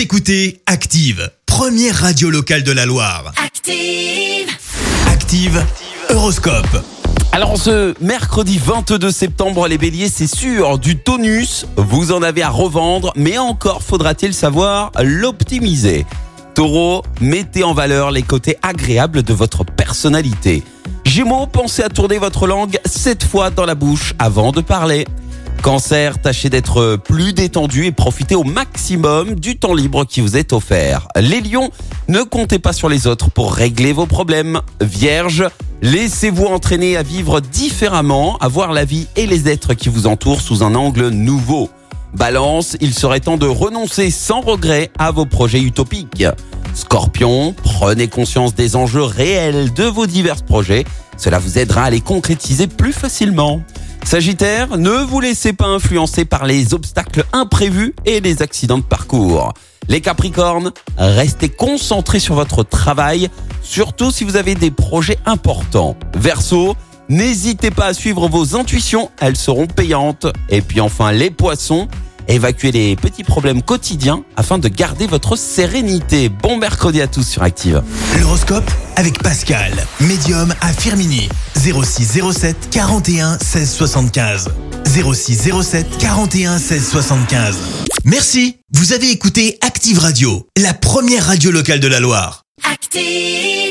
Vous écoutez Active, première radio locale de la Loire. Active. Active, Horoscope. Alors ce mercredi 22 septembre, les béliers, c'est sûr, du tonus, vous en avez à revendre, mais encore faudra-t-il savoir l'optimiser. Taureau, mettez en valeur les côtés agréables de votre personnalité. Gémeaux, pensez à tourner votre langue sept fois dans la bouche avant de parler. Cancer, tâchez d'être plus détendu et profitez au maximum du temps libre qui vous est offert. Les lions, ne comptez pas sur les autres pour régler vos problèmes. Vierge, laissez-vous entraîner à vivre différemment, à voir la vie et les êtres qui vous entourent sous un angle nouveau. Balance, il serait temps de renoncer sans regret à vos projets utopiques. Scorpion, prenez conscience des enjeux réels de vos divers projets. Cela vous aidera à les concrétiser plus facilement. Sagittaire, ne vous laissez pas influencer par les obstacles imprévus et les accidents de parcours. Les Capricornes, restez concentrés sur votre travail, surtout si vous avez des projets importants. Verseau, n'hésitez pas à suivre vos intuitions, elles seront payantes. Et puis enfin les Poissons, évacuez les petits problèmes quotidiens afin de garder votre sérénité. Bon mercredi à tous sur Active. L'horoscope avec Pascal, médium à Firmini. 0607 41 16 75. 0607 41 16 75. Merci, vous avez écouté Active Radio, la première radio locale de la Loire. Active.